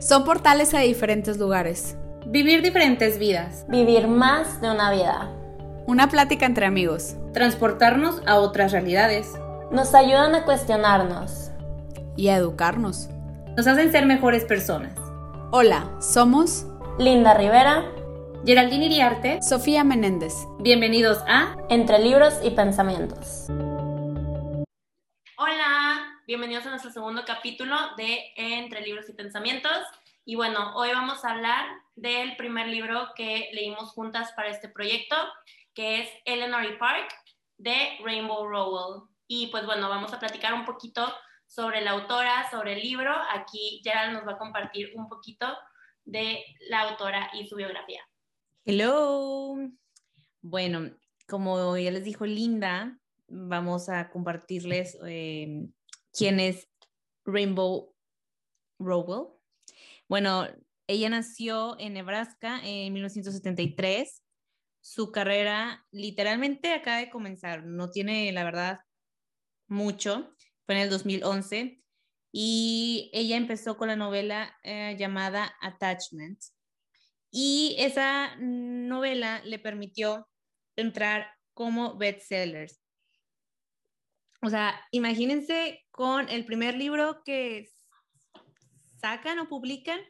Son portales a diferentes lugares. Vivir diferentes vidas. Vivir más de una vida. Una plática entre amigos. Transportarnos a otras realidades. Nos ayudan a cuestionarnos. Y a educarnos. Nos hacen ser mejores personas. Hola, somos Linda Rivera. Geraldine Iriarte. Sofía Menéndez. Bienvenidos a Entre libros y pensamientos. Bienvenidos a nuestro segundo capítulo de Entre libros y pensamientos. Y bueno, hoy vamos a hablar del primer libro que leímos juntas para este proyecto, que es Eleanor y Park de Rainbow Rowell. Y pues bueno, vamos a platicar un poquito sobre la autora, sobre el libro. Aquí Gerald nos va a compartir un poquito de la autora y su biografía. Hello. Bueno, como ya les dijo Linda, vamos a compartirles eh, quién es Rainbow Rowell. Bueno, ella nació en Nebraska en 1973. Su carrera literalmente acaba de comenzar, no tiene, la verdad, mucho. Fue en el 2011 y ella empezó con la novela eh, llamada Attachment. Y esa novela le permitió entrar como bestsellers. O sea, imagínense con el primer libro que sacan o publican,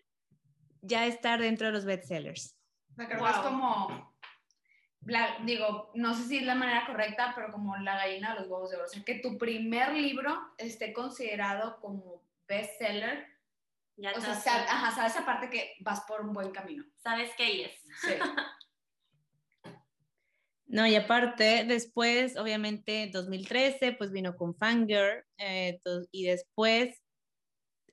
ya estar dentro de los bestsellers. O sea, creo que es como, la- digo, no sé si es la manera correcta, pero como la gallina de los huevos de oro. O sea, que tu primer libro esté considerado como bestseller. Ya O te sea, das sa- cuenta. ajá, sabes aparte que vas por un buen camino. ¿Sabes qué es? Sí. No, y aparte, después, obviamente, 2013, pues vino con Fangirl, eh, y después,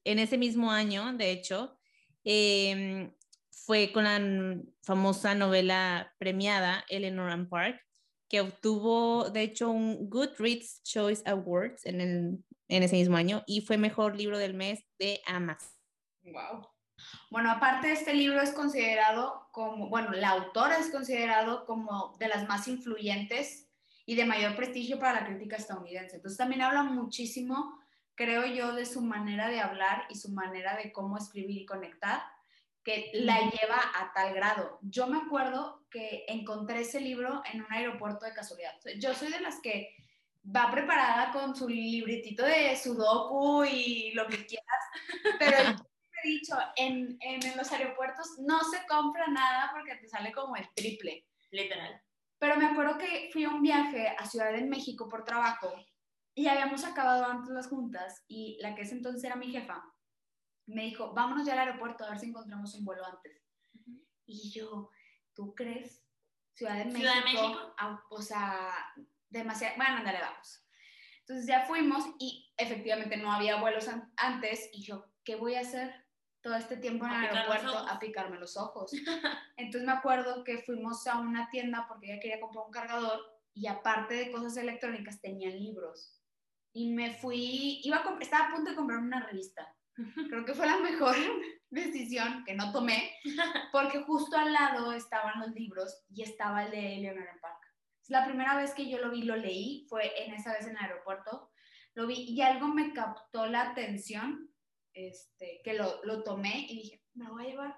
en ese mismo año, de hecho, em, fue con la famosa novela premiada Eleanor and Park, que obtuvo, de hecho, un Goodreads Choice Awards en, el, en ese mismo año y fue mejor libro del mes de Amazon. Wow. Bueno, aparte este libro es considerado como, bueno, la autora es considerado como de las más influyentes y de mayor prestigio para la crítica estadounidense. Entonces también habla muchísimo, creo yo, de su manera de hablar y su manera de cómo escribir y conectar, que la lleva a tal grado. Yo me acuerdo que encontré ese libro en un aeropuerto de casualidad. Yo soy de las que va preparada con su libretito de sudoku y lo que quieras, pero dicho, en, en, los aeropuertos no se compra nada porque te sale como el triple. Literal. Pero me acuerdo que fui a un viaje a Ciudad de México por trabajo y habíamos acabado antes las juntas y la que es entonces era mi jefa me dijo, vámonos ya al aeropuerto a ver si encontramos un vuelo antes. Y yo, ¿tú crees? Ciudad de México. Ciudad de México. a- o sea, demasiado, bueno, andale, vamos. Entonces ya fuimos y efectivamente no había vuelos an- antes y yo, ¿qué voy a hacer todo este tiempo en el aeropuerto? A picarme los ojos. Entonces me acuerdo que fuimos a una tienda porque ella quería comprar un cargador y aparte de cosas electrónicas tenían libros. Y me fui, iba a estaba a punto de comprar una revista. Creo que fue la mejor decisión que no tomé porque justo al lado estaban los libros y estaba el de Eleanor and Park. Es la primera vez que yo lo vi, lo leí, fue en esa vez en el aeropuerto. Lo vi y algo me captó la atención, este, que lo, lo tomé y dije, me lo voy a llevar.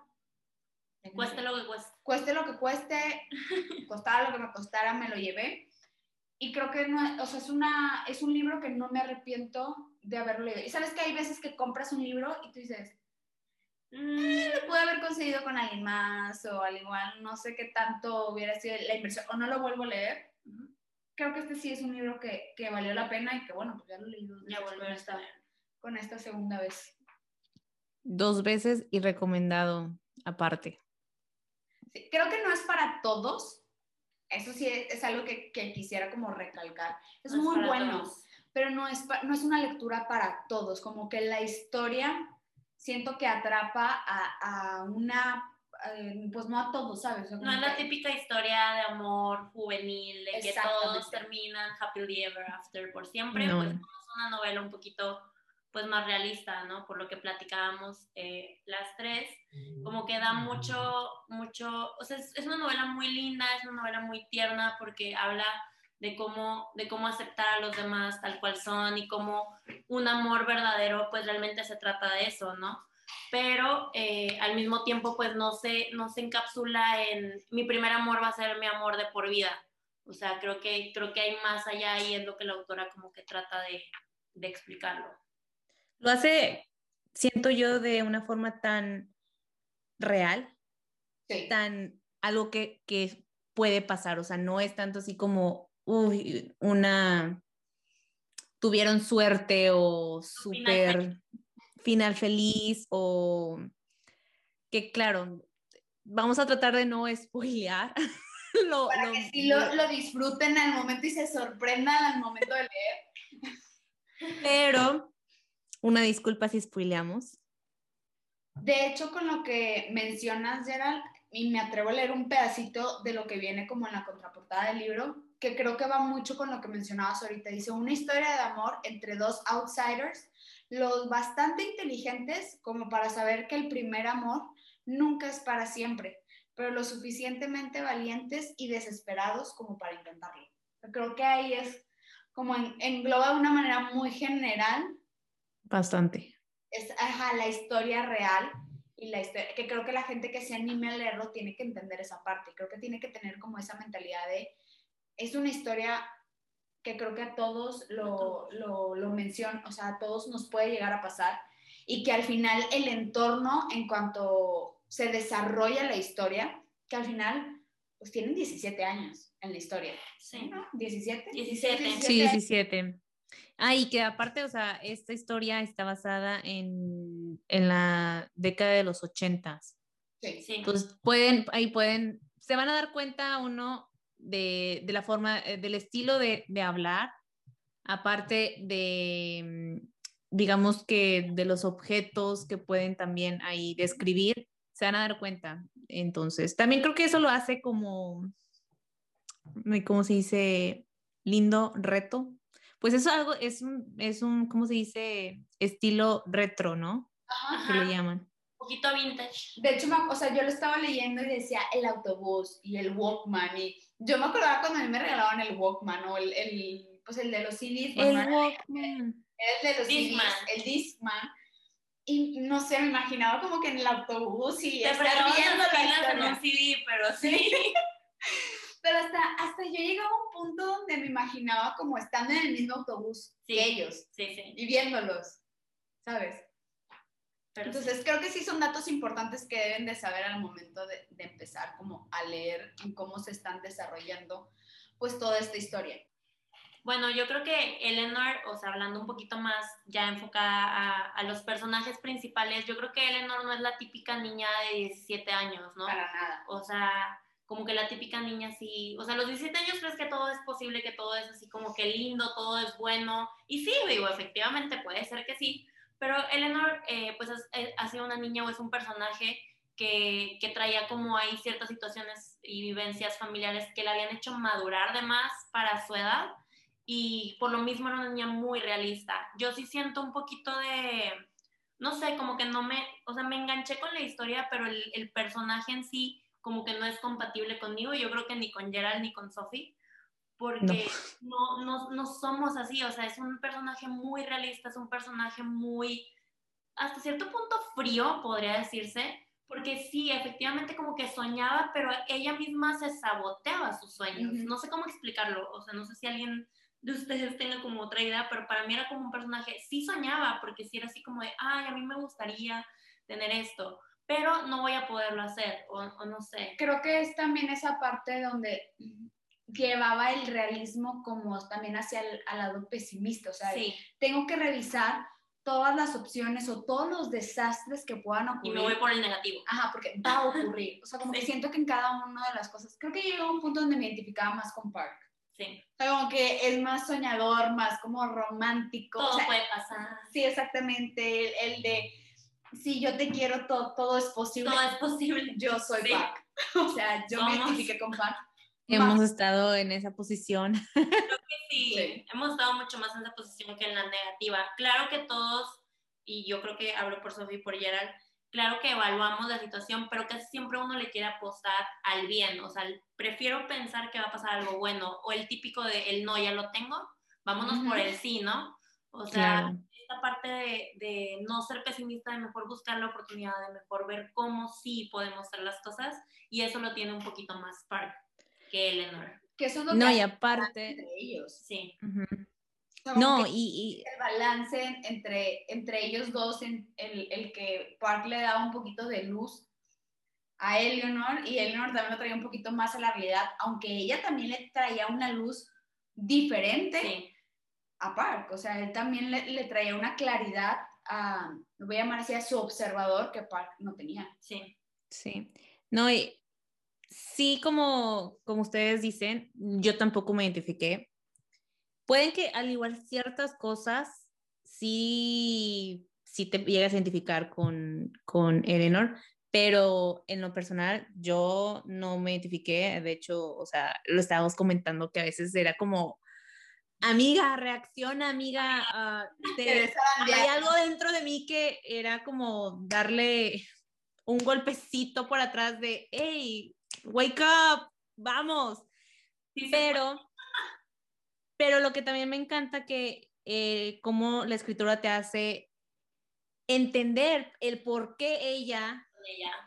Cueste lo que cueste. Cueste lo que cueste, costara lo que me costara, me lo llevé. Y creo que no, o sea, es, una, es un libro que no me arrepiento de haberlo leído. Y sabes que hay veces que compras un libro y tú dices, Mm, lo pude haber conseguido con alguien más o al igual no sé qué tanto hubiera sido la inversión o no lo vuelvo a leer. Creo que este sí es un libro que, que valió la pena y que bueno, pues ya lo he leído ya volver a esta, estar. con esta segunda vez. Dos veces y recomendado aparte. Sí, creo que no es para todos. Eso sí es, es algo que, que quisiera como recalcar. Es No muy bueno, todos. pero no es, no es una lectura para todos. Como que la historia siento que atrapa a, a una, eh, pues no a todos, ¿sabes? O sea, No es la que- típica historia de amor juvenil, de que todos terminan happily ever after por siempre. No. Pues es una novela un poquito pues más realista, ¿no? Por lo que platicábamos eh, las tres, como que da mucho, mucho, o sea, es, es una novela muy linda, es una novela muy tierna porque habla de cómo, de cómo aceptar a los demás tal cual son y cómo un amor verdadero pues realmente se trata de eso, ¿no? pero eh, al mismo tiempo pues no se, no se encapsula en mi primer amor va a ser mi amor de por vida. O sea, creo que, creo que hay más allá y es lo que la autora como que trata de, de explicarlo. Lo hace, siento yo, de una forma tan real, Sí. tan algo que, que puede pasar, o sea, no es tanto así como, uy, una, tuvieron suerte o final súper final feliz o que claro, vamos a tratar de no spoilear. lo, Para lo- que sí lo, lo disfruten al momento y se sorprendan al momento de leer. pero una disculpa si spoileamos. De hecho, con lo que mencionas, Gerald, y me atrevo a leer un pedacito de lo que viene como en la contraportada del libro, que creo que va mucho con lo que mencionabas ahorita. Dice, una historia de amor entre dos outsiders, los bastante inteligentes como para saber que el primer amor nunca es para siempre, pero lo suficientemente valientes y desesperados como para intentarlo. Creo que ahí es como en- engloba de una manera muy general Bastante. es ajá, la historia real y la historia, que creo que la gente que se anime a leerlo tiene que entender esa parte, creo que tiene que tener como esa mentalidad de, es una historia que creo que a todos lo, lo, lo menciona, o sea, a todos nos puede llegar a pasar y que al final el entorno en cuanto se desarrolla la historia, que al final pues tienen 17 años en la historia, Sí. ¿no? 17. 17. Sí, años. 17. Ah, y que aparte, o sea, esta historia está basada en, en la década de los ochentas. Sí. Sí. Entonces, pueden, ahí pueden, se van a dar cuenta uno de, de la forma, eh, del estilo de, de hablar, aparte de, mm, digamos que de los objetos que pueden también ahí describir, se van a dar cuenta. Entonces, también creo que eso lo hace como, ¿cómo se dice? Lindo reto. Pues eso algo, es un, es un, ¿cómo se dice? Estilo retro, ¿no? Ajá. Que le llaman. Un poquito vintage. De hecho, o sea, yo lo estaba leyendo y decía el autobús y el Walkman. Y yo me acordaba cuando a mí me regalaban el Walkman o el, el, pues el de los CDs. El ¿no? Walkman. el de los Discman. CDs, el Discman. Y no sé, me imaginaba como que en el autobús y Te estar viendo las la en un CD, pero sí. Pero hasta, hasta yo llegaba a un punto donde me imaginaba como estando en el mismo autobús Sí. que ellos Sí, sí. y viéndolos, ¿sabes? Pero. Entonces creo que sí son datos importantes que deben de saber al momento de, de empezar como a leer en cómo se están desarrollando pues toda esta historia. Bueno, yo creo que Eleanor, o sea, hablando un poquito más ya enfocada a, a los personajes principales, yo creo que Eleanor no es la típica niña de 17 años, ¿no? Para nada. O sea, como que la típica niña así, o sea, a los 17 años crees que todo es posible, que todo es así como que lindo, todo es bueno. Y sí, digo, efectivamente puede ser que sí, pero Eleanor eh, pues es- es- ha sido una niña o es un personaje que, que traía como ahí ciertas situaciones y vivencias familiares que la habían hecho madurar de más para su edad y por lo mismo era una niña muy realista. Yo sí siento un poquito de, no sé, como que no me, o sea, me enganché con la historia, pero el, el personaje en sí como que no es compatible conmigo, yo creo que ni con Gerald ni con Sophie, porque no. No, no, somos así, o sea, es un personaje muy realista, es un personaje muy, hasta cierto punto frío, podría decirse, porque sí, efectivamente como que soñaba, pero ella misma se saboteaba sus sueños, Ujú. no sé cómo explicarlo, o sea, no sé si alguien de ustedes tenga como otra idea, pero para mí era como un personaje, sí soñaba, porque sí era así como de, ay, a mí me gustaría tener esto, pero no voy a poderlo hacer, o, o no sé. Creo que es también esa parte donde llevaba el realismo como también hacia el al lado pesimista, o sea, Sí, tengo que revisar todas las opciones o todos los desastres que puedan y ocurrir. me voy por el negativo. Ajá, porque va a ocurrir. O sea, como que Sí. siento que en cada una de las cosas, creo que llegó a un punto donde me identificaba más con Park. Sí, O sea, como que es más soñador, más como romántico. todo o sea, puede pasar, Sí, exactamente. El, el de, si yo te quiero, todo, todo es posible. todo es posible. Yo soy Sí. Park. O sea, yo me identifiqué con Park. Hemos estado en esa posición. Sí, Sí. hemos estado mucho más en esa posición que en la negativa. Claro que todos, y yo creo que hablo por Sofía y por Gerald, claro que evaluamos la situación, pero casi siempre uno le quiere apostar al bien. O sea, prefiero pensar que va a pasar algo bueno, o el típico de el no ya lo tengo, vámonos Ujú. por el sí, ¿no? O sea, Claro. Esta parte de, de no ser pesimista, de mejor buscar la oportunidad, de mejor ver cómo sí podemos hacer las cosas, y eso lo tiene un poquito más Park que Eleanor. Que eso es lo No, que y aparte. entre ellos. Sí, No, y, el balance entre, entre ellos dos, en, el, el que Park le daba un poquito de luz a Eleanor y Eleanor también lo traía un poquito más a la realidad, aunque ella también le traía una luz diferente sí, a Park, o sea, él también le, le traía una claridad a, lo voy a llamar así, a su observador que Park no tenía. sí. Sí, no, y sí, como, como ustedes dicen, yo tampoco me identifiqué. Pueden que al igual ciertas cosas, sí, sí te llegas a identificar con, con Eleanor, pero en lo personal yo no me identifiqué, de hecho, o sea, lo estábamos comentando que a veces era como, amiga, reacciona, amiga, ah, te- hay algo dentro de mí que era como darle un golpecito por atrás de, hey, wake up, vamos. Sí, Pero, pero lo que también me encanta que eh, cómo la escritura te hace entender el por qué ella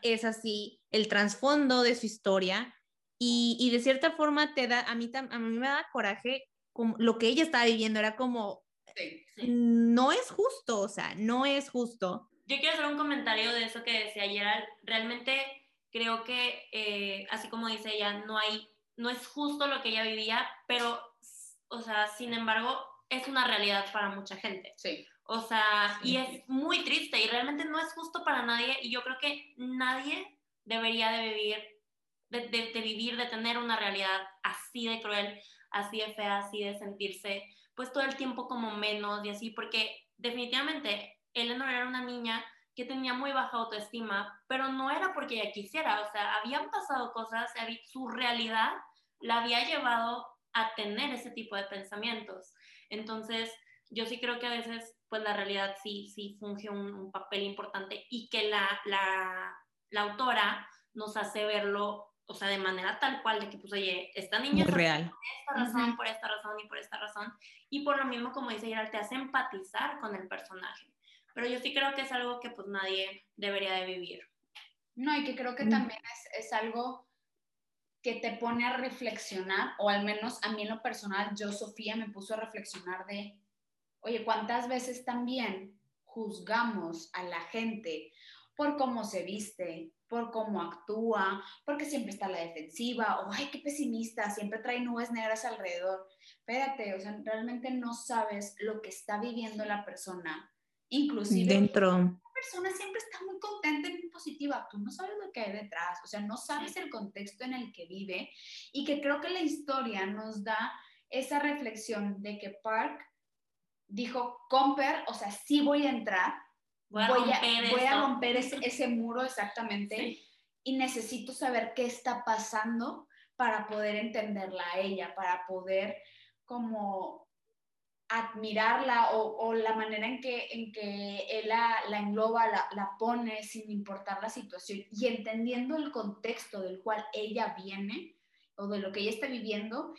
es así, el trasfondo de su historia y, y de cierta forma te da, a mí, a mí me da coraje, como lo que ella estaba viviendo era como, Sí. Sí. no es justo, o sea, no es justo. Yo quiero hacer un comentario de eso que decía Gerald. Realmente creo que, eh, así como dice ella, no hay, no es justo lo que ella vivía, pero, o sea, sin embargo, es una realidad para mucha gente. Sí. O sea, y es muy triste y realmente no es justo para nadie y yo creo que nadie debería de vivir, de, de- de vivir, de tener una realidad así de cruel, así de fea, así de sentirse pues todo el tiempo como menos y así, porque definitivamente Eleanor era una niña que tenía muy baja autoestima, pero no era porque ella quisiera, o sea, habían pasado cosas, su realidad la había llevado a tener ese tipo de pensamientos. Entonces, yo sí creo que a veces, pues la realidad sí, sí funge un, un papel importante y que la, la, la autora nos hace verlo, o sea, de manera tal cual, de que, pues, oye, esta niña real. por esta razón, por esta razón y por esta razón. Y por lo mismo, como dice Gerald, te hace empatizar con el personaje. Pero yo sí creo que es algo que pues nadie debería de vivir. No, y que creo que Mm. también es, es algo que te pone a reflexionar, o al menos a mí en lo personal, yo, Sofía, me puso a reflexionar de, oye, ¿cuántas veces también juzgamos a la gente por cómo se viste, por cómo actúa, porque siempre está a la defensiva, o ay, qué pesimista, siempre trae nubes negras alrededor. Espérate, o sea, realmente no sabes lo que está viviendo la persona, inclusive Dentro. persona siempre está muy contenta y muy positiva. Tú no sabes lo que hay detrás, o sea, no sabes el contexto en el que vive y que creo que la historia nos da esa reflexión de que Park dijo, Comper, o sea, sí voy a entrar, Voy a voy romper a, voy a esto. romper ese, ese muro exactamente Sí. y necesito saber qué está pasando para poder entenderla a ella, para poder como admirarla o, o la manera en que, en que él la, la engloba, la, la pone sin importar la situación y entendiendo el contexto del cual ella viene o de lo que ella está viviendo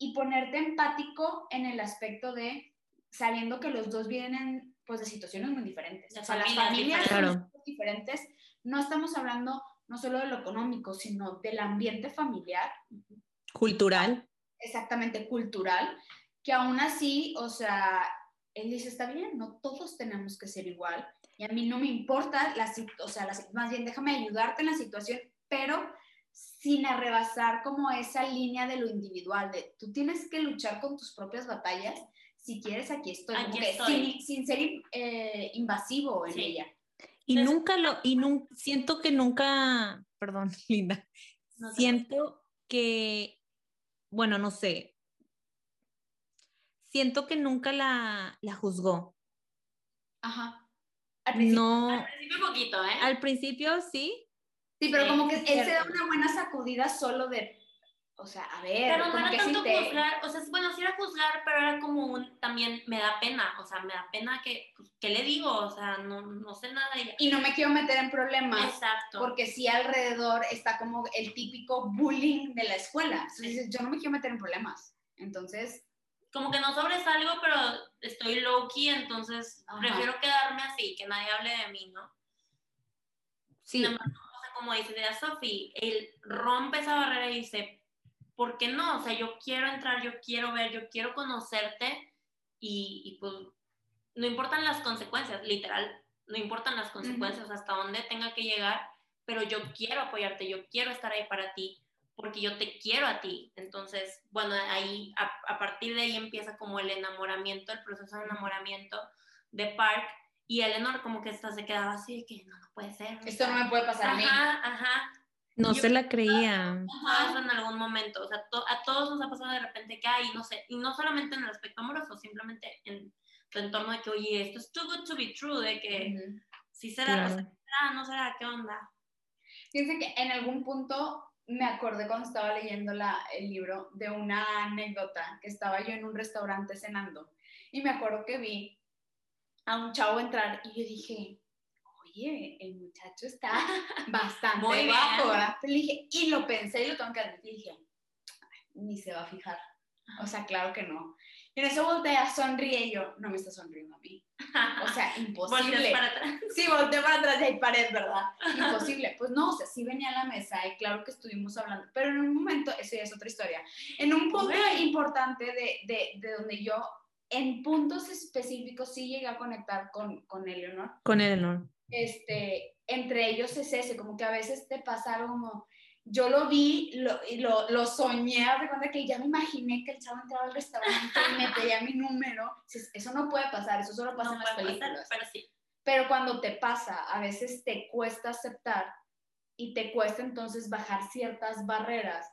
y ponerte empático en el aspecto de sabiendo que los dos vienen pues de situaciones muy diferentes. De o sea, las familias son diferentes. No estamos hablando no solo de lo económico, sino del ambiente familiar Cultural. exactamente cultural, que aún así, o sea, él dice, está bien, no todos tenemos que ser igual, y a mí no me importa, la, o sea, la más bien déjame ayudarte en la situación, pero sin arrebasar como esa línea de lo individual, de tú tienes que luchar con tus propias batallas, si quieres aquí estoy, Aquí. Sin, sin ser eh, invasivo en Sí. ella. Y Entonces- nunca lo, y nun- siento que nunca, perdón, Linda, No siento que, bueno, no sé, siento que nunca la, la juzgó. Ajá. Al principio, No, Al principio poquito, ¿eh? al principio sí, sí, pero Sí, como que él se da una buena sacudida solo de, o sea, a ver, Pero no era que tanto juzgar, o sea, bueno, sí era juzgar, pero era como un, también me da pena, o sea, me da pena que, pues, ¿qué le digo? O sea, no, no sé nada ella. y no me quiero meter en problemas Exacto. porque sí alrededor está como el típico bullying de la escuela. Entonces Sí. yo no me quiero meter en problemas. Entonces, como que no sobresalgo, pero estoy low key, entonces Ajá. prefiero quedarme así, que nadie hable de mí, ¿no? Sí, o sea, como dice Sophie, él rompe esa barrera y dice, ¿por qué no? O sea, yo quiero entrar, yo quiero ver, yo quiero conocerte y, y pues no importan las consecuencias, literal, no importan las consecuencias hasta dónde tenga que llegar, pero yo quiero apoyarte, yo quiero estar ahí para ti porque yo te quiero a ti. Entonces, bueno, ahí, a, a partir de ahí empieza como el enamoramiento, el proceso de enamoramiento de Park y Eleanor como que hasta se quedaba así que no, no puede ser. Esto no me puede pasar a mí. Ajá, ajá. No yo- se la creía. Eso en algún momento. O sea, to- a todos nos ha pasado de repente que hay, no sé, y no solamente en el aspecto amoroso, simplemente en tu entorno de que, oye, esto es too good to be true, de que Ujú. sí será, o Claro. sea, será, no será, ¿qué onda? Fíjense que en algún punto me acordé cuando estaba leyendo la, el libro de una anécdota que estaba yo en un restaurante cenando y me acuerdo que vi a un chavo entrar y yo dije, oye, el muchacho está bastante Muy guapo, ¿verdad? Pero le dije, y lo pensé y lo tengo que admitir, dije, "Ay, ni se va a fijar. O sea, claro que no. Y en eso voltea, sonríe y yo, no me está sonriendo a mí. O sea, imposible. Para atrás. Sí, volteé para atrás y hay pared, ¿verdad? Imposible. Pues no, o sea, sí venía a la mesa y claro que estuvimos hablando, pero en un momento, eso ya es otra historia, en un punto importante de, de, de donde yo, en puntos específicos, sí llegué a conectar con, con Eleanor, Con Eleanor. Este, entre ellos es ese, como que a veces te pasa algo como, yo lo vi lo, y lo, lo soñé, de cuenta que ya me imaginé que el chavo entraba al restaurante y me pedía mi número, eso no puede pasar, eso solo pasa No en las puede pasar, películas. pero sí. Pero cuando te pasa, a veces te cuesta aceptar y te cuesta entonces bajar ciertas barreras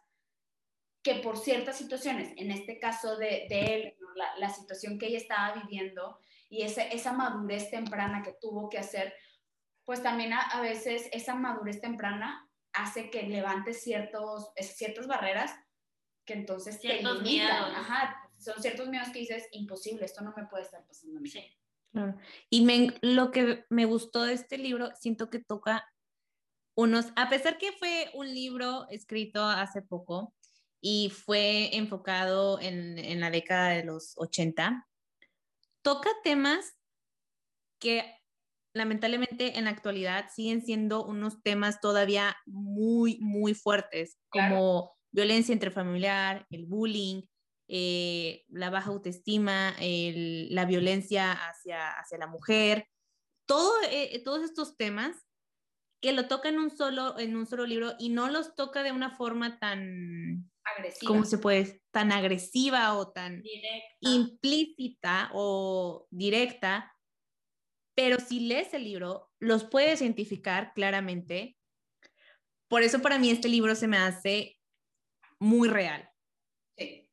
que por ciertas situaciones, en este caso de, de él, la, la situación que ella estaba viviendo y esa, esa madurez temprana que tuvo que hacer, pues también a, a veces esa madurez temprana hace que levante ciertos, ciertas barreras que entonces Ciertos te limitan. miedos. Ajá, son ciertos miedos que dices, imposible, esto no me puede estar pasando a mí. Sí. Claro. Y me, lo que me gustó de este libro, siento que toca unos, a pesar que fue un libro escrito hace poco y fue enfocado en, en la década de los 80, toca temas que lamentablemente en la actualidad siguen siendo unos temas todavía muy, muy fuertes, Claro. como violencia intrafamiliar, el bullying, eh, la baja autoestima, el- la violencia hacia, hacia la mujer, todo, eh, todos estos temas que lo toca en un, solo, en un solo libro y no los toca de una forma tan, Agresiva. ¿cómo se puede? Tan agresiva o tan Directa. implícita o directa, pero si lees el libro, los puedes identificar claramente. Por eso para mí este libro se me hace muy real. Sí.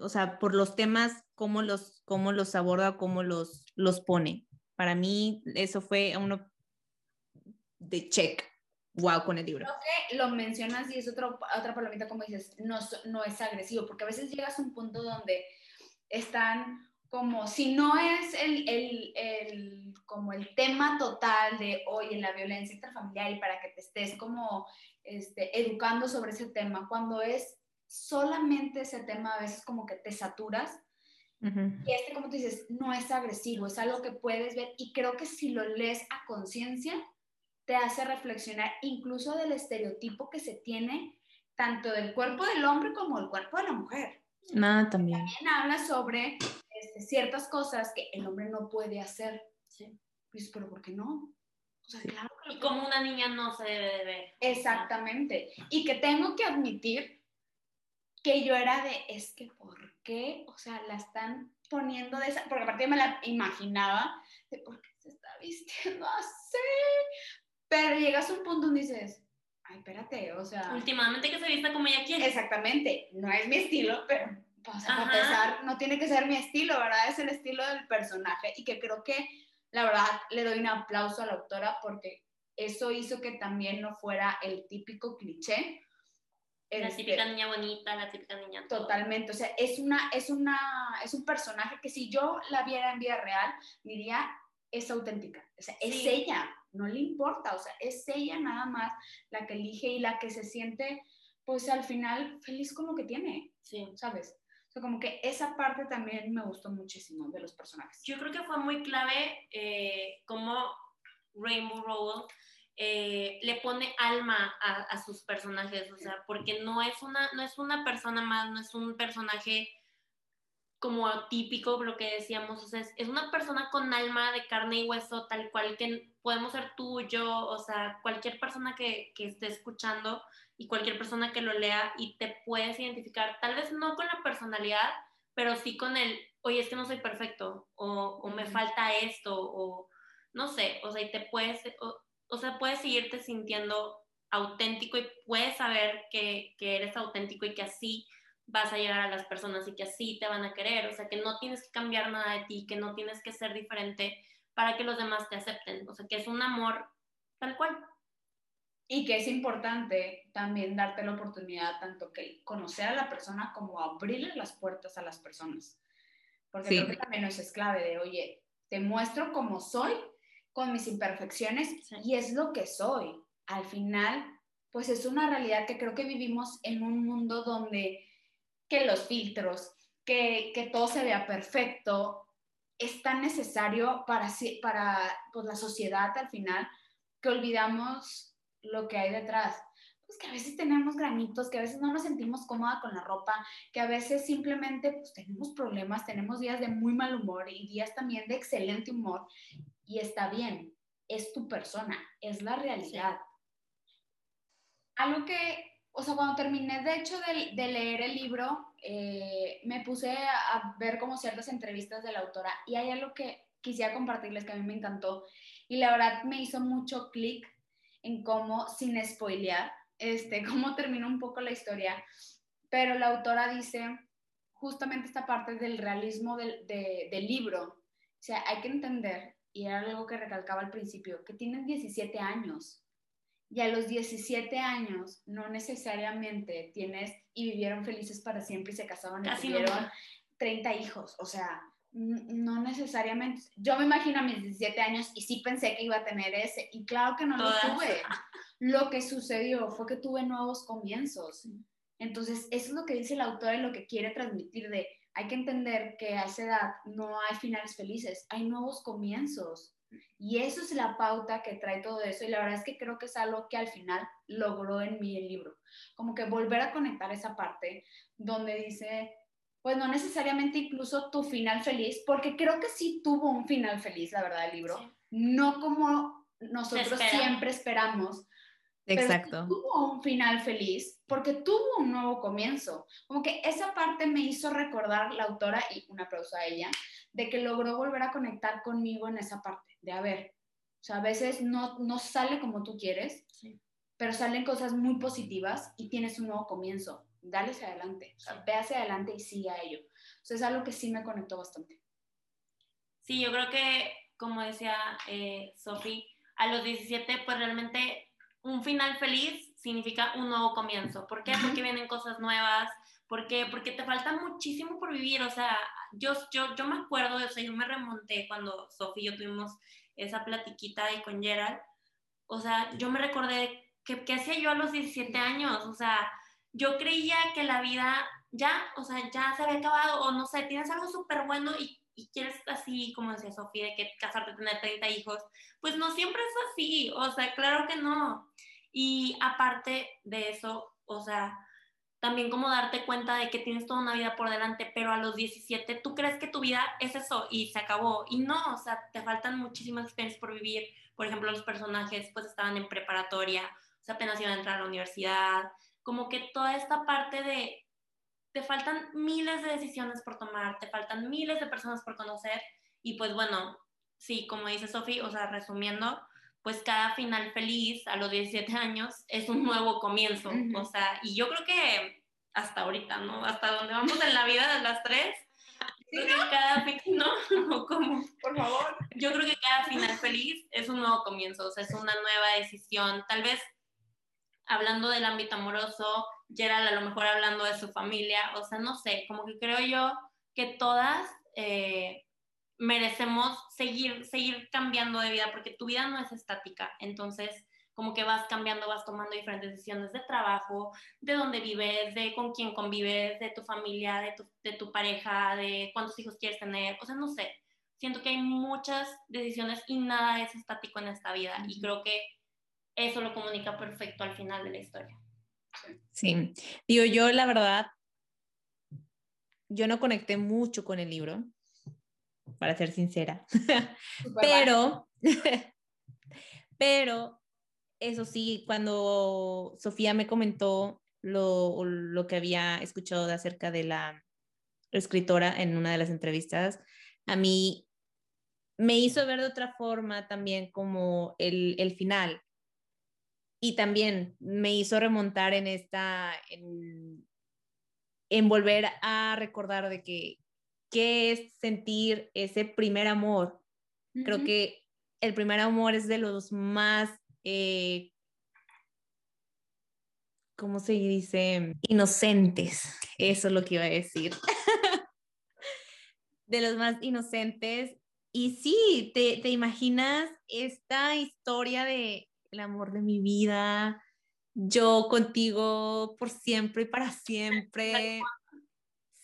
O sea, por los temas, cómo los, cómo los aborda, cómo los, los pone. Para mí eso fue uno de check. Wow, con el libro. que lo mencionas y es otro, otra palomita como dices, no, no es agresivo, porque a veces llegas a un punto donde están como, si no es el, el, el- como el tema total de, oye, la violencia intrafamiliar y para que te estés como este, educando sobre ese tema, cuando es solamente ese tema, a veces como que te saturas Ujú. y este, como tú dices, no es agresivo, es algo que puedes ver y creo que si lo lees a conciencia, te hace reflexionar incluso del estereotipo que se tiene tanto del cuerpo del hombre como del cuerpo de la mujer. Nada también. También habla sobre este, ciertas cosas que el hombre no puede hacer. Sí. Pues, pero ¿por qué no? O sea, claro que Y como una niña no se debe de ver. Exactamente. Y que tengo que admitir que yo era de, es que ¿por qué? O sea, la están poniendo de esa, porque aparte yo me la imaginaba de por qué se está vistiendo así. Pero llegas a un punto donde dices, ay, espérate, o sea, Últimamente que se vista como ella quiere. exactamente, no es mi estilo, pero o sea, para Ajá. empezar, no tiene que ser mi estilo, ¿verdad? Es el estilo del personaje y que creo que, la verdad, le doy un aplauso a la autora porque eso hizo que también no fuera el típico cliché. La Este, típica niña bonita, la típica niña. todo. Totalmente, o sea, es, una, es, una, es un personaje que si yo la viera en vida real, diría, es auténtica, o sea, es Sí. ella, no le importa, o sea, es ella nada más la que elige y la que se siente, pues al final, feliz con lo que tiene, Sí. ¿sabes? Como que esa parte también me gustó muchísimo de los personajes. Yo creo que fue muy clave eh, cómo Rainbow Rowell eh, le pone alma a, sus personajes, o sea, porque no es, una, no es una persona más, no es un personaje como típico, lo que decíamos, o sea, es, es, una persona con alma de carne y hueso, tal cual que podemos ser tú, yo, o sea, cualquier persona que esté escuchando y cualquier persona que lo lea y te puedes identificar, tal vez no con la personalidad, pero sí con el, oye, es que no soy perfecto, o, o me falta esto, o no sé, o sea, y te puedes, o, o sea, puedes seguirte sintiendo auténtico y puedes saber que, que, eres auténtico y que así vas a llegar a las personas y que así te van a querer, o sea, que no tienes que cambiar nada de ti, que no tienes que ser diferente para que los demás te acepten, o sea, que es un amor tal cual. Y que es importante también darte la oportunidad tanto que conocer a la persona como abrirle las puertas a las personas. Porque sí. creo que también eso es clave de, oye, te muestro como soy, con mis imperfecciones sí. y es lo que soy. Al final, pues es una realidad que creo que vivimos en un mundo donde que los filtros, que, que todo se vea perfecto, es tan necesario para, para pues, la sociedad al final que olvidamos lo que hay detrás. Pues que a veces tenemos granitos, que a veces no nos sentimos cómoda con la ropa, que a veces simplemente pues, tenemos problemas, tenemos días de muy mal humor y días también de excelente humor y está bien, es tu persona, es la realidad. Algo que, o sea, cuando terminé de hecho de, de leer el libro, eh, me puse a, a, ver como ciertas entrevistas de la autora y hay algo que quisiera compartirles que a mí me encantó y la verdad me hizo mucho clic en cómo, sin spoilear, este, cómo terminó un poco la historia, pero la autora dice justamente esta parte del realismo del, de, del libro. O sea, hay que entender y era algo que recalcaba al principio, que tienen 17 años. Y a los 17 años no necesariamente tienes y vivieron felices para siempre y se casaron y tuvieron no. 30 hijos. O sea, no necesariamente. Yo me imagino a mis 17 años y sí pensé que iba a tener ese. Y claro que no Todas. lo tuve. Lo que sucedió fue que tuve nuevos comienzos. Entonces, eso es lo que dice la autora y lo que quiere transmitir de hay que entender que a esa edad no hay finales felices, hay nuevos comienzos. Y eso es la pauta que trae todo eso. Y la verdad es que creo que es algo que al final logró en mí el libro. Como que volver a conectar esa parte donde dice, pues no necesariamente incluso tu final feliz, porque creo que sí tuvo un final feliz, la verdad, el libro. Sí. No como nosotros espera. siempre esperamos, Exacto. Pero tuvo un final feliz porque tuvo un nuevo comienzo. Como que esa parte me hizo recordar la autora, y un aplauso a ella, de que logró volver a conectar conmigo en esa parte, de a ver, o sea, a veces no, no sale como tú quieres, sí. pero salen cosas muy positivas y tienes un nuevo comienzo. Dale hacia adelante, o sea, ve hacia adelante y sigue a ello. O sea, es algo que sí me conectó bastante. Sí, yo creo que, como decía eh, Sofi, a los 17, pues realmente un final feliz significa un nuevo comienzo. ¿Por qué? Porque vienen cosas nuevas. ¿Por qué? Porque te falta muchísimo por vivir. O sea, yo, yo, yo me acuerdo, o sea, yo me remonté cuando Sofi y yo tuvimos esa platiquita ahí con Gerald. O sea, yo me recordé que, ¿qué hacía yo a los 17 años? O sea, yo creía que la vida ya, o sea, ya se había acabado. O no sé, tienes algo súper bueno y y quieres así, como decía Sofía, de que casarte, tener 30 hijos, pues no siempre es así, o sea, claro que no. Y aparte de eso, o sea, también como darte cuenta de que tienes toda una vida por delante, pero a los 17 tú crees que tu vida es eso y se acabó. Y no, o sea, te faltan muchísimas experiencias por vivir. Por ejemplo, los personajes pues estaban en preparatoria, o sea, apenas iban a entrar a la universidad. Como que toda esta parte de te faltan miles de decisiones por tomar, te faltan miles de personas por conocer y pues bueno, sí, como dice Sofi, o sea, resumiendo, pues cada final feliz a los 17 años es un nuevo comienzo, uh -huh. o sea, y yo creo que hasta ahorita, ¿no? Hasta donde vamos en la vida de las tres, creo que cada no, ¿cómo? Por favor. Yo creo que cada final feliz es un nuevo comienzo, o sea, es una nueva decisión, tal vez hablando del ámbito amoroso, Gerald a lo mejor hablando de su familia, o sea, no sé, como que creo yo que todas eh, merecemos seguir, seguir cambiando de vida, porque tu vida no es estática, entonces como que vas cambiando, vas tomando diferentes decisiones de trabajo, de dónde vives, de con quién convives, de tu familia, de tu, de tu pareja, de cuántos hijos quieres tener, o sea, no sé, siento que hay muchas decisiones y nada es estático en esta vida. Y creo que eso lo comunica perfecto al final de la historia. Sí, digo yo la verdad, yo no conecté mucho con el libro, para ser sincera, pero, pero eso sí, cuando Sofía me comentó lo, lo que había escuchado de acerca de la escritora en una de las entrevistas, a mí me hizo ver de otra forma también como el, el final. Y también me hizo remontar en esta, en, en volver a recordar de que qué es sentir ese primer amor. Creo que el primer amor es de los más eh, ¿cómo se dice? Inocentes. Eso es lo que iba a decir. de los más inocentes. Y sí, te, te imaginas esta historia de el amor de mi vida, yo contigo por siempre y para siempre.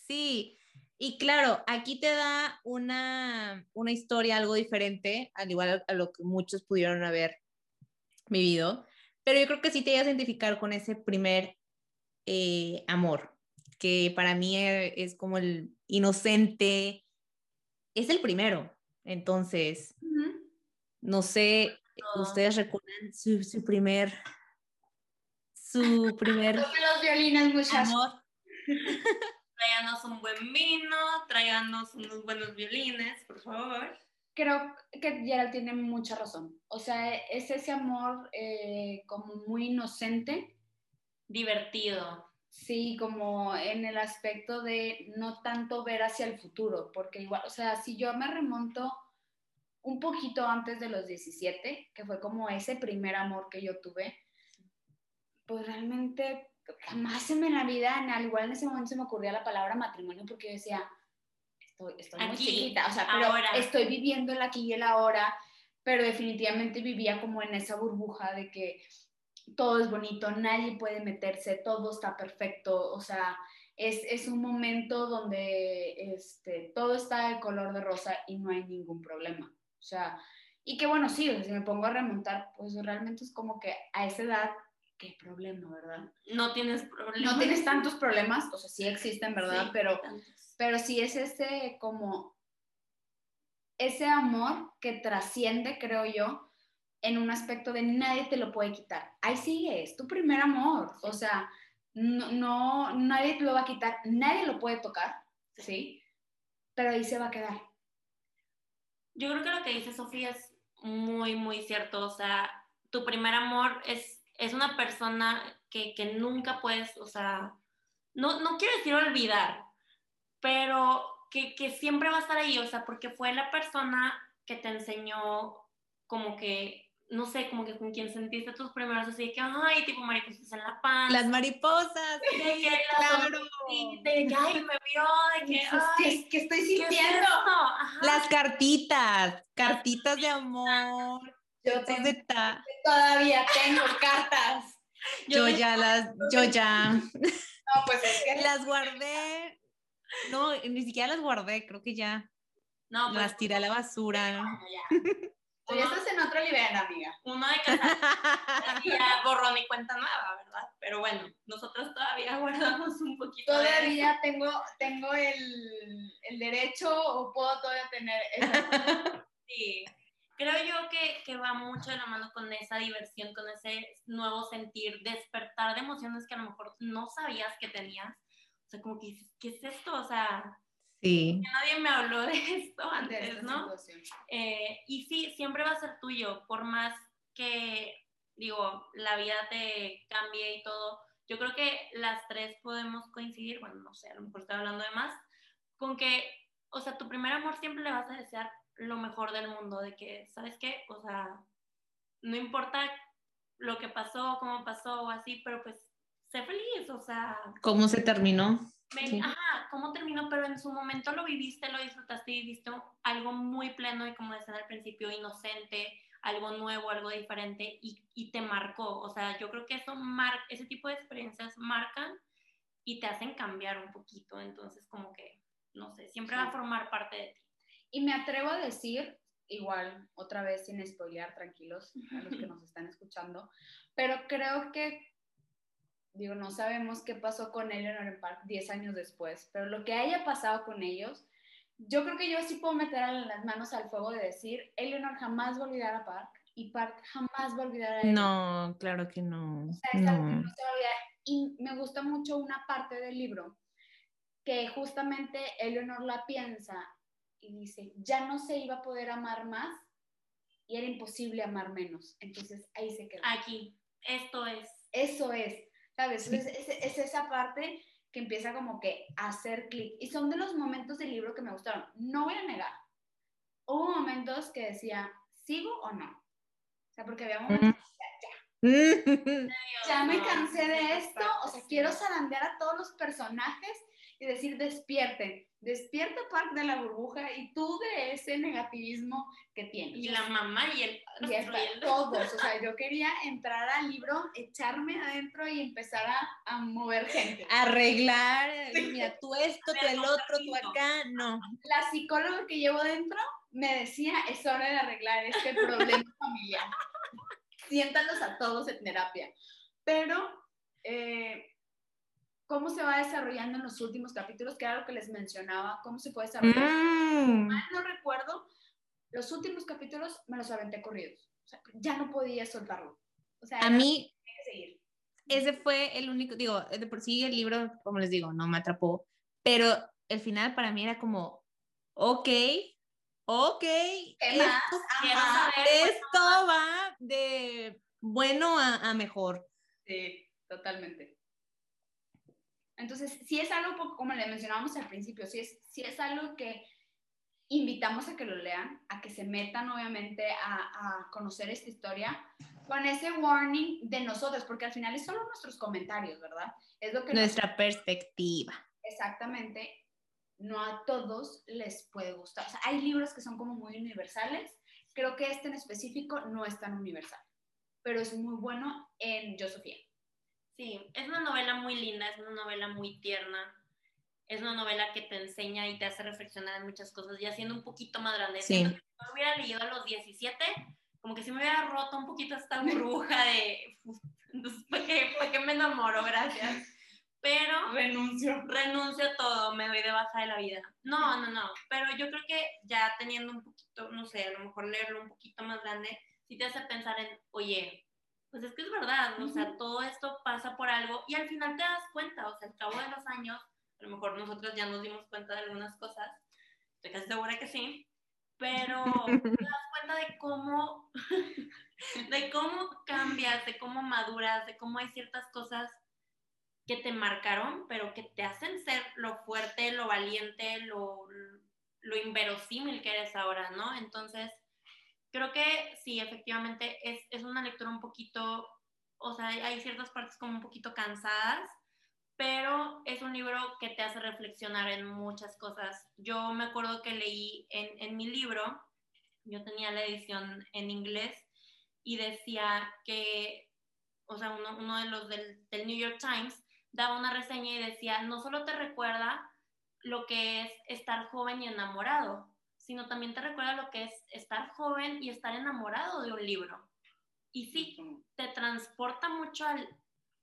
Sí, y claro, aquí te da una, una historia algo diferente, al igual a lo que muchos pudieron haber vivido, pero yo creo que sí te ibas a identificar con ese primer eh, amor, que para mí e, es como el inocente, es el primero, entonces, no sé, ustedes recuerdan su, su primer, su primer los violines, muchachos. amor. Tráiganos un buen vino, tráiganos unos buenos violines, por favor creo que Gerald tiene mucha razón. O sea, es ese amor eh, como muy inocente. Divertido. Sí, como en el aspecto de no tanto ver hacia el futuro, porque igual, o sea, si yo me remonto un poquito antes de los 17, que fue como ese primer amor que yo tuve, pues realmente jamás en la vida, al igual en ese momento se me ocurría la palabra matrimonio, porque yo decía, estoy, muy chiquita, o sea, pero estoy viviendo el aquí y el ahora, pero definitivamente vivía como en esa burbuja de que todo es bonito, nadie puede meterse, todo está perfecto, o sea, es, es un momento donde este, todo está de color de rosa y no hay ningún problema. O sea, y que bueno, sí, si me pongo a remontar, pues realmente es como que a esa edad, qué problema, ¿verdad? No tienes problemas. No tienes tantos problemas, o sea, sí existen, ¿verdad? pero pero sí es ese como ese amor que trasciende, creo yo, en un aspecto de nadie te lo puede quitar. Ahí sigue, es tu primer amor, o sea, no, no, nadie te lo va a quitar, nadie lo puede tocar, ¿sí? Pero ahí se va a quedar. Yo creo que lo que dice Sofía es muy, muy cierto, o sea, tu primer amor es, es una persona que, que nunca puedes, o sea, no, no quiero decir olvidar, pero que, que, siempre va a estar ahí, o sea, porque fue la persona que te enseñó como que, no sé, como que con quien sentiste tus primeros así que, ay, tipo mariposas en la panza. Las mariposas, de que, claro. De, que, ay, me vio, de que, ay, ¿qué, estoy sintiendo? Las cartitas, cartitas de amor. Yo todavía tengo cartas. Yo, yo ya las, yo ya. No, pues es que las guardé no, ni siquiera las guardé, creo que ya. No, pues, las tiré a la basura. ya. Tú ya estás en otro nivel, amiga. Uno de casa ya borró mi cuenta nueva, ¿verdad? Pero bueno, nosotros todavía guardamos un poquito. Todavía tengo, tengo el, el, derecho o puedo todavía tener esa. sí. Creo yo que, que, va mucho de la mano con esa diversión, con ese nuevo sentir, despertar de emociones que a lo mejor no sabías que tenías o sea, como que, ¿qué es esto? O sea, sí. nadie me habló de esto antes, ¿no? Eh, y sí, siempre va a ser tuyo, por más que, digo, la vida te cambie y todo. Yo creo que las tres podemos coincidir, bueno, no sé, a lo mejor estoy hablando de más, con que, o sea, tu primer amor siempre le vas a desear lo mejor del mundo, de que, ¿sabes qué? O sea, no importa lo que pasó, cómo pasó o así, pero pues sé feliz, o sea. ¿Cómo se terminó? Ajá, cómo terminó, pero en su momento lo viviste, lo disfrutaste y viste algo muy pleno y como decían al principio, inocente, algo nuevo, algo diferente y, y te marcó. O sea, yo creo que eso mar ese tipo de experiencias marcan y te hacen cambiar un poquito. Entonces, como que, no sé, siempre va a formar parte de ti. Y me atrevo a decir, igual, otra vez sin spoilear, tranquilos a los que nos están escuchando, pero creo que, digo, no sabemos qué pasó con Eleanor en Park 10 años después, pero lo que haya pasado con ellos, yo creo que yo sí puedo meter las manos al fuego de decir, Eleanor jamás va a olvidar a Park y Park jamás va a olvidar a Eleanor. No, claro que no. O sea, es algo que no. no se va a olvidar. Y me gusta mucho una parte del libro que justamente Eleanor la piensa y dice, ya no se iba a poder amar más y era imposible amar menos. Entonces ahí se quedó. Aquí, esto es. Eso es, ¿sabes? Sí. Es, es- es esa parte que empieza como que a hacer clic. Y son de los momentos del libro que me gustaron. No voy a negar. Hubo momentos que decía, ¿sigo o no? O sea, porque había momentos que decía, ya, ya me No, cansé de esto, o sea, quiero zarandear a todos los personajes y decir, despierten, despierta Park de la burbuja y tú de ese negativismo que tienes. Y la mamá y el hasta y el- todos, o sea, yo quería entrar al libro, echarme adentro y empezar a, a mover gente. Arreglar, mira, tú esto, tú el otro, tú acá, no. La psicóloga que llevo dentro me decía, es hora de arreglar este problema familiar. Siéntalos a todos en terapia. Pero, eh, ¿cómo se va desarrollando en los últimos capítulos? Que era lo que les mencionaba, ¿cómo se puede desarrollar? Mm. mal no recuerdo, los últimos capítulos me los aventé corridos. O sea, ya no podía soltarlo. O sea, A mí tenía que seguir. ese fue el único, digo, de por sí el libro, como les digo, no me atrapó, pero el final para mí era como, ok, ok, ¿Qué esto, más? Saber, esto va de bueno a, a mejor. Sí, totalmente. Entonces, si es algo, como le mencionábamos al principio, si es, si es algo que invitamos a que lo lean, a que se metan obviamente a, a conocer esta historia, con ese warning de nosotros, porque al final es solo nuestros comentarios, ¿verdad? Es lo que nos- Nuestra perspectiva. exactamente, no a todos les puede gustar. O sea, hay libros que son como muy universales. Creo que este en específico no es tan universal, pero es muy bueno en Yo Sofía. Sí, es una novela muy linda, es una novela muy tierna, es una novela que te enseña y te hace reflexionar en muchas cosas, ya siendo un poquito más grande. Sí. Si no hubiera leído a los 17, como que si me hubiera roto un poquito esta burbuja de, entonces, ¿para qué, para qué me enamoro? Gracias. Pero Renuncio. renuncio a todo, me doy de baja de la vida. No, no, no, pero yo creo que ya teniendo un poquito, no sé, a lo mejor leerlo un poquito más grande, sí te hace pensar en, oye, pues es que es verdad, o sea, todo esto pasa por algo y al final te das cuenta, o sea, al cabo de los años, a lo mejor nosotros ya nos dimos cuenta de algunas cosas, estoy casi segura que sí, pero te das cuenta de cómo, de cómo cambias, de cómo maduras, de cómo hay ciertas cosas que te marcaron, pero que te hacen ser lo fuerte, lo valiente, lo, lo inverosímil que eres ahora, ¿no? Entonces, creo que sí, efectivamente, es, es una lectura un poquito, o sea, hay ciertas partes como un poquito cansadas, pero es un libro que te hace reflexionar en muchas cosas. Yo me acuerdo que leí en, en mi libro, yo tenía la edición en inglés y decía que, o sea, uno, uno de los del, del New York Times daba una reseña y decía, no solo te recuerda lo que es estar joven y enamorado, sino también te recuerda lo que es estar joven y estar enamorado de un libro. Y sí, te transporta mucho al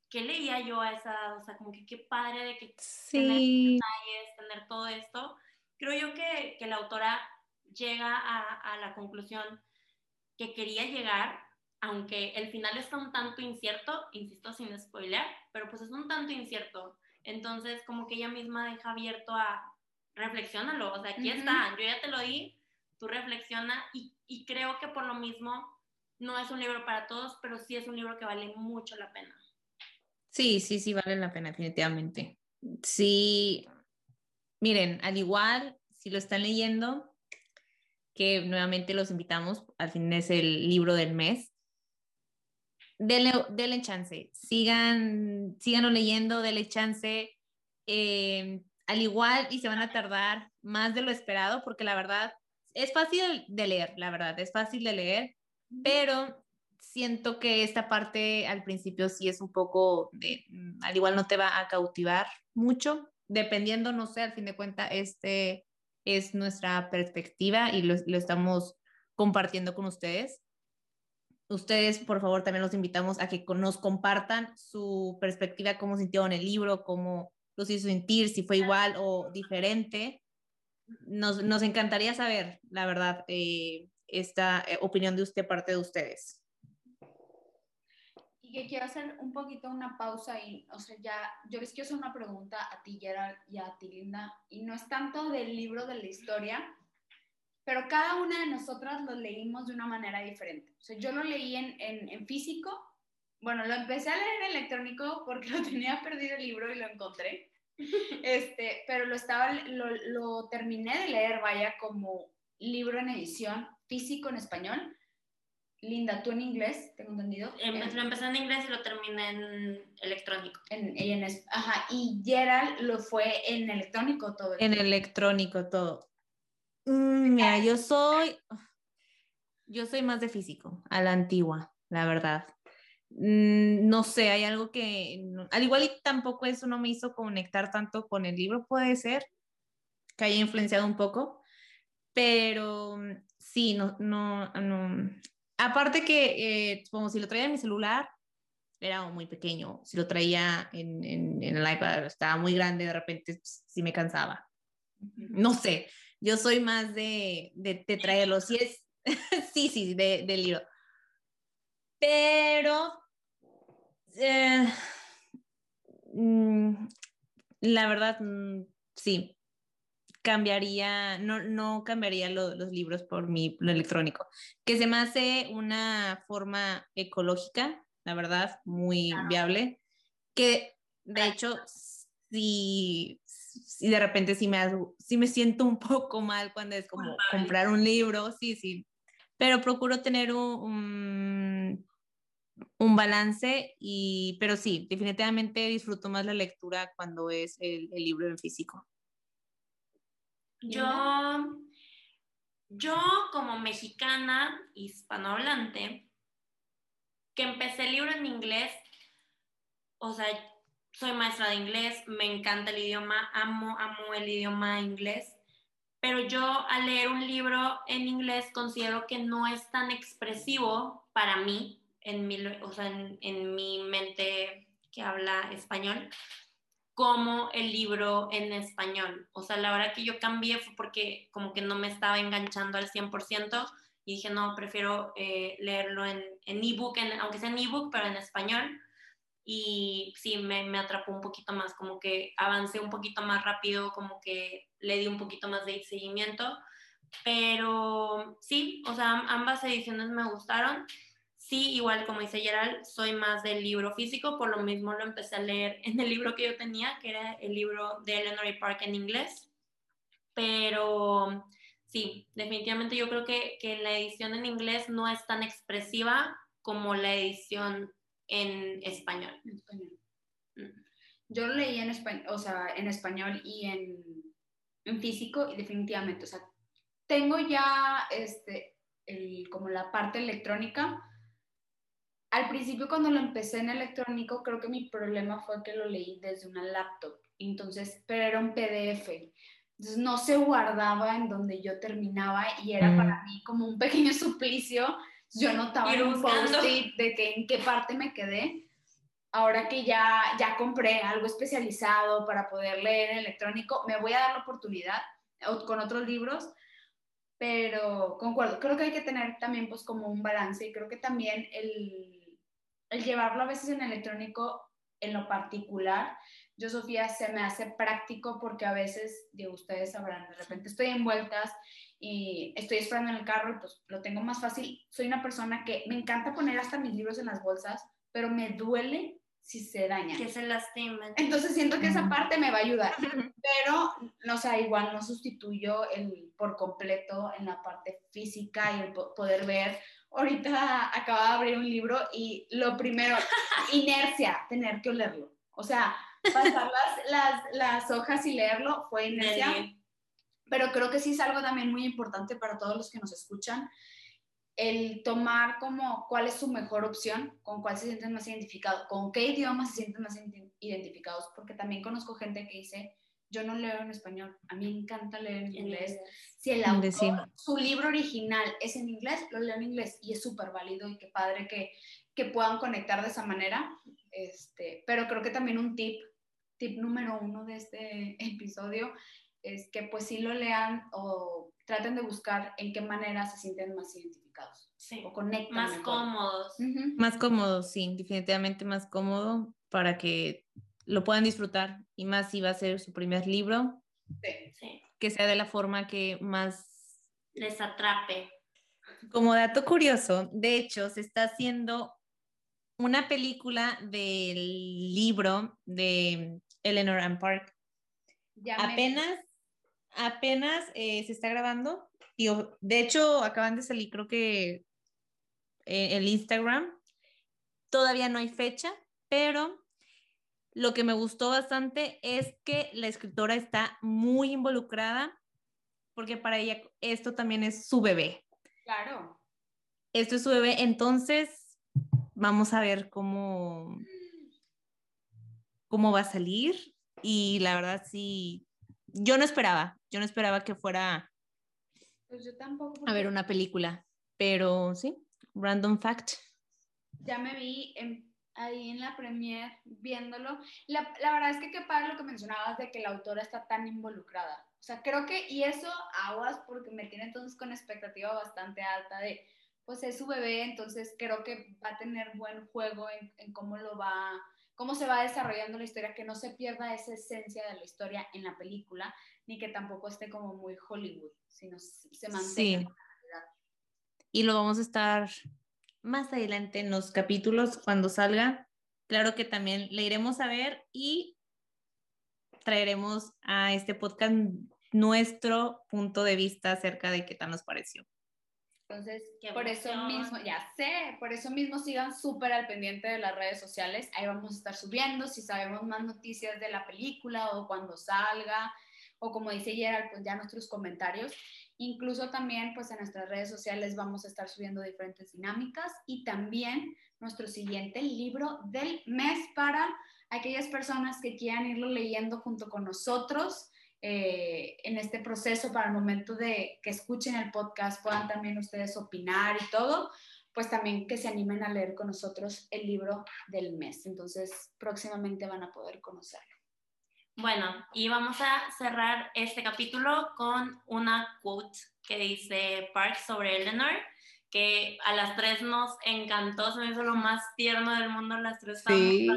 qué leía yo a esa edad, o sea, como que qué padre de que Sí. detalles, tener todo esto. Creo yo que, que la autora llega a, a la conclusión que quería llegar, aunque el final está un tanto incierto, insisto sin spoiler, pero pues es un tanto incierto. Entonces, como que ella misma deja abierto a reflexionarlo, o sea, aquí Ujú. está, yo ya te lo di, tú reflexiona y, y creo que por lo mismo no es un libro para todos, pero sí es un libro que vale mucho la pena. Sí, sí, sí, vale la pena, definitivamente. Sí, miren, al igual, si lo están leyendo, que nuevamente los invitamos, al fin es el libro del mes, denle, denle chance, sigan, síganlo leyendo, denle chance, eh, al igual y se van a tardar más de lo esperado, porque la verdad es fácil de leer, la verdad, es fácil de leer, pero siento que esta parte al principio sí es un poco de, mm, al igual no te va a cautivar mucho, dependiendo, no sé, al fin de cuentas, este es nuestra perspectiva y lo, lo estamos compartiendo con ustedes. Ustedes, por favor, también los invitamos a que nos compartan su perspectiva, cómo sintieron el libro, cómo los hizo sentir, si fue igual o diferente. Nos, nos encantaría saber, la verdad, eh, esta eh, opinión de usted, parte de ustedes. Y que quiero hacer un poquito una pausa y, o sea, ya, yo les quiero hacer una pregunta a ti, Gerald, y a ti, Linda, y no es tanto del libro de la historia, pero cada una de nosotras lo leímos de una manera diferente. O sea, yo lo leí en, en, en físico, bueno, lo empecé a leer en electrónico porque lo tenía perdido el libro y lo encontré. Este, pero lo, estaba, lo, lo, terminé de leer, vaya, como libro en edición, físico en español. Linda, tú en inglés, tengo entendido. Eh, lo empecé en inglés y lo terminé en electrónico. En, en, ajá, y Gerald lo fue en electrónico todo. en electrónico todo. Mm, mira, yo soy, yo soy más de físico, a la antigua, la verdad. Mm, no sé, hay algo que, al igual y tampoco eso no me hizo conectar tanto con el libro, puede ser que haya influenciado un poco, pero mm, sí, no, no, no. Aparte que, eh, como si lo traía en mi celular, era muy pequeño, si lo traía en, en, en el iPad, estaba muy grande, de repente sí me cansaba. No sé, yo soy más de, de, de traerlo, sí es, sí, sí, de, del libro. Pero eh, mm, la verdad, mm, sí, cambiaría, no, no cambiaría lo, los libros por mi lo electrónico, que se me hace una forma ecológica, la verdad, muy viable, que de hecho, si, si de repente sí me, sí me siento un poco mal cuando es como comprar un libro, sí, sí, pero procuro tener un, un un balance, y, pero sí, definitivamente disfruto más la lectura cuando es el, el libro en físico. Yo, yo como mexicana hispanohablante, que empecé el libro en inglés, o sea, soy maestra de inglés, me encanta el idioma, amo, amo el idioma inglés, pero yo al leer un libro en inglés considero que no es tan expresivo para mí en mi, o sea, en, en mi mente que habla español como el libro en español. O sea, la hora que yo cambié fue porque como que no me estaba enganchando al 100% y dije, no, prefiero eh, leerlo en, en ebook, en, aunque sea en ebook, pero en español. Y sí, me, me, atrapó un poquito más, como que avancé un poquito más rápido, como que le di un poquito más de seguimiento. Pero sí, o sea, ambas ediciones me gustaron. Sí, igual como dice Gerald, soy más del libro físico, por lo mismo lo empecé a leer en el libro que yo tenía, que era el libro de Eleanor Park en inglés. Pero sí, definitivamente yo creo que, que la edición en inglés no es tan expresiva como la edición en español. En español. Yo lo leí en español, o sea, en español y en, en físico y definitivamente, o sea, tengo ya este, el, como la parte electrónica, al principio cuando lo empecé en electrónico, creo que mi problema fue que lo leí desde una laptop, entonces, pero era un PDF. Entonces no se guardaba en donde yo terminaba y era mm. para mí como un pequeño suplicio. Yo notaba en un post-it de que en qué parte me quedé. Ahora que ya, ya compré algo especializado para poder leer en electrónico, me voy a dar la oportunidad con otros libros, pero concuerdo, creo que hay que tener también pues como un balance y creo que también el el llevarlo a veces en electrónico en lo particular, yo, Sofía, se me hace práctico porque a veces, digo, ustedes sabrán, de repente estoy en vueltas y estoy esperando en el carro y pues lo tengo más fácil. Soy una persona que me encanta poner hasta mis libros en las bolsas, pero me duele si se dañan. Que se lastimen. Entonces siento que esa parte me va a ayudar, pero, no sé, sea, igual no sustituyo el por completo en la parte física y el poder ver ahorita acaba de abrir un libro y lo primero, inercia, tener que leerlo. O sea, pasar las, las, las hojas y leerlo fue inercia. Pero creo que sí es algo también muy importante para todos los que nos escuchan. el tomar como cuál es su mejor opción, con cuál se sienten más identificados, con qué idioma se sienten más identificados, porque también conozco gente que dice, yo no leo en español, a mí me encanta leer en inglés. Si el autor, su libro original es en inglés, lo leo en inglés y es súper válido y qué padre que, que puedan conectar de esa manera. Este, pero creo que también un tip, tip número uno de este episodio es que pues sí lo lean o traten de buscar en qué manera se sienten más identificados. Sí. O conectan. Más cómodos. Más cómodos, sí, definitivamente más cómodo para que lo puedan disfrutar y más si va a ser su primer libro. Sí. Sí. Que sea de la forma que más... Les atrape. Como dato curioso, de hecho, se está haciendo una película del libro de Eleanor and Park. Ya apenas, apenas eh, se está grabando. Y, de hecho, acaban de salir, creo que eh, el Instagram. Todavía no hay fecha, pero lo que me gustó bastante es que la escritora está muy involucrada porque para ella esto también es su bebé. Claro. Esto es su bebé, entonces vamos a ver cómo, cómo va a salir y la verdad sí, yo no esperaba, yo no esperaba que fuera pues yo tampoco, a ver una película, pero sí, random fact. Ya me vi en, ahí en la premier viéndolo. La, la, verdad es que qué padre lo que mencionabas de que la autora está tan involucrada. O sea, creo que, y eso aguas porque me tiene entonces con expectativa bastante alta de, pues es su bebé, entonces creo que va a tener buen juego en, en cómo lo va cómo se va desarrollando la historia, que no se pierda esa esencia de la historia en la película, ni que tampoco esté como muy Hollywood, sino se mantenga. Sí. Y lo vamos a estar más adelante en los capítulos cuando salga. Claro que también le iremos a ver y traeremos a este podcast nuestro punto de vista acerca de qué tal nos pareció. Entonces, por eso mismo, ya sé, por eso mismo sigan súper al pendiente de las redes sociales. Ahí vamos a estar subiendo si sabemos más noticias de la película o cuando salga, o como dice Gerald, pues ya nuestros comentarios. Incluso también, pues en nuestras redes sociales vamos a estar subiendo diferentes dinámicas y también nuestro siguiente libro del mes para aquellas personas que quieran irlo leyendo junto con nosotros eh, en este proceso para el momento de que escuchen el podcast puedan también ustedes opinar y todo, pues también que se animen a leer con nosotros el libro del mes. Entonces, próximamente van a poder conocerlo. Bueno, y vamos a cerrar este capítulo con una quote que dice Park sobre Eleanor, que a las tres nos encantó, se me hizo lo más tierno del mundo, las tres estábamos Sí.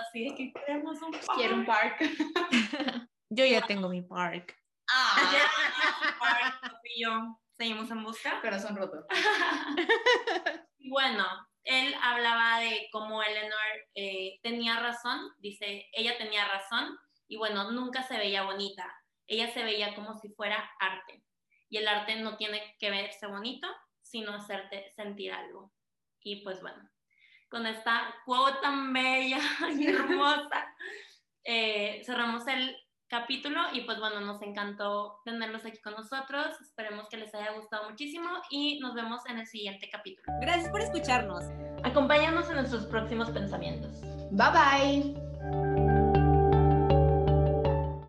así de que queremos un park. Quiero un park. Yo ya tengo mi park. Ah, Ya, park, y yo seguimos en busca. corazón roto. Bueno, él hablaba de cómo Eleanor eh, tenía razón, dice, ella tenía razón, y bueno, nunca se veía bonita, ella se veía como si fuera arte, y el arte no tiene que verse bonito, sino hacerte sentir algo. Y pues bueno, con esta quote tan bella y hermosa, eh, cerramos el capítulo y pues bueno, nos encantó tenerlos aquí con nosotros. Esperemos que les haya gustado muchísimo y nos vemos en el siguiente capítulo. Gracias por escucharnos. Acompáñanos en nuestros próximos pensamientos. Bye bye.